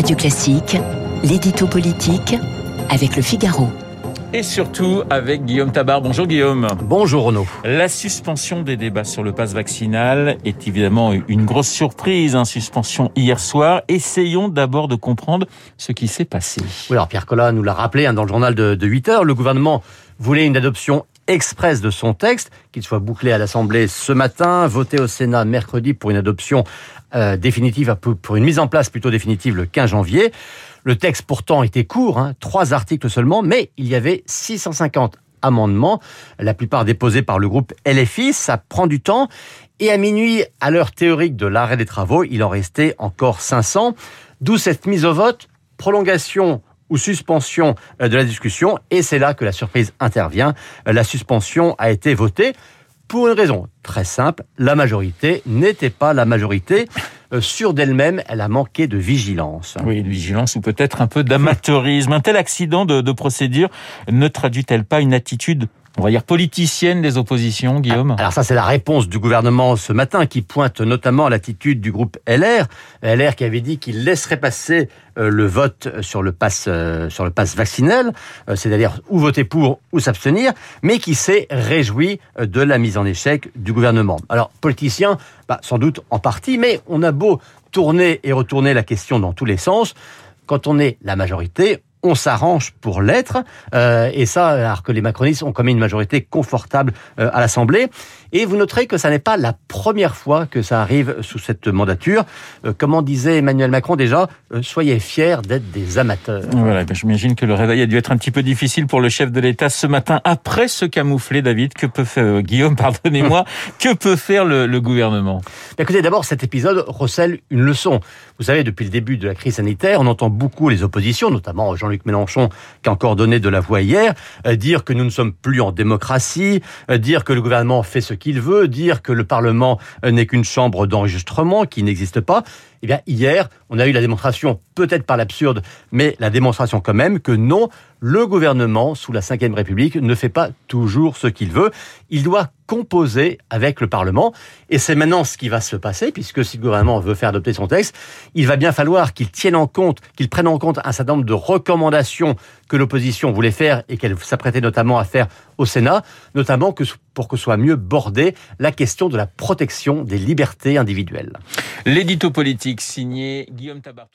Radio Classique, l'édito politique avec le Figaro. Et surtout avec Guillaume Tabar. Bonjour Guillaume. Bonjour Renaud. La suspension des débats sur le pass vaccinal est évidemment une grosse surprise. Hein, suspension hier soir. Essayons d'abord de comprendre ce qui s'est passé. Oui, alors Pierre Collat nous l'a rappelé hein, dans le journal de, de 8 heures. Le gouvernement voulait une adoption express de son texte, qu'il soit bouclé à l'Assemblée ce matin, voté au Sénat mercredi pour une adoption euh, définitive, pour une mise en place plutôt définitive le 15 janvier. Le texte pourtant était court, hein, trois articles seulement, mais il y avait 650 amendements, la plupart déposés par le groupe LFI. Ça prend du temps. Et à minuit, à l'heure théorique de l'arrêt des travaux, il en restait encore 500. D'où cette mise au vote, prolongation ou suspension euh, de la discussion. Et c'est là que la surprise intervient. Euh, la suspension a été votée pour une raison très simple. La majorité n'était pas la majorité. Euh, sûre d'elle-même, elle a manqué de vigilance. Oui, de vigilance ou peut-être un peu d'amateurisme. Un tel accident de, de procédure ne traduit-elle pas une attitude on va dire politicienne des oppositions, Guillaume? Alors ça, c'est la réponse du gouvernement ce matin qui pointe notamment l'attitude du groupe LR. LR qui avait dit qu'il laisserait passer euh, le vote sur le pass euh, sur le pass vaccinal, euh, c'est-à-dire ou voter pour ou s'abstenir, mais qui s'est réjoui de la mise en échec du gouvernement. Alors politicien, bah, sans doute en partie, mais on a beau tourner et retourner la question dans tous les sens. Quand on est la majorité, on s'arrange pour l'être. Euh, et ça, alors que les macronistes ont quand même une majorité confortable euh, à l'Assemblée. Et vous noterez que ça n'est pas la première fois que ça arrive sous cette mandature. Euh, comment disait Emmanuel Macron déjà, soyez fiers d'être des amateurs. Voilà, ben, j'imagine que le réveil a dû être un petit peu difficile pour le chef de l'État ce matin. Après ce camouflet, David, que peut faire Guillaume, pardonnez-moi, que peut faire le, le gouvernement? Ben, Écoutez, d'abord, cet épisode recèle une leçon. Vous savez, depuis le début de la crise sanitaire, on entend beaucoup les oppositions, notamment Jean Jean-Luc Mélenchon, qui a encore donné de la voix hier, euh, dire que nous ne sommes plus en démocratie, euh, dire que le gouvernement fait ce qu'il veut, dire que le Parlement euh, n'est qu'une chambre d'enregistrement qui n'existe pas. Eh bien, hier, on a eu la démonstration, peut-être par l'absurde, mais la démonstration quand même que non, le gouvernement, sous la Ve République, ne fait pas toujours ce qu'il veut. Il doit composer avec le Parlement. Et c'est maintenant ce qui va se passer, puisque si le gouvernement veut faire adopter son texte, il va bien falloir qu'il tienne en compte, qu'il prenne en compte un certain nombre de recommandations que l'opposition voulait faire et qu'elle s'apprêtait notamment à faire au Sénat, notamment que pour que soit mieux bordée la question de la protection des libertés individuelles. L'édito politique signé Guillaume Tabar.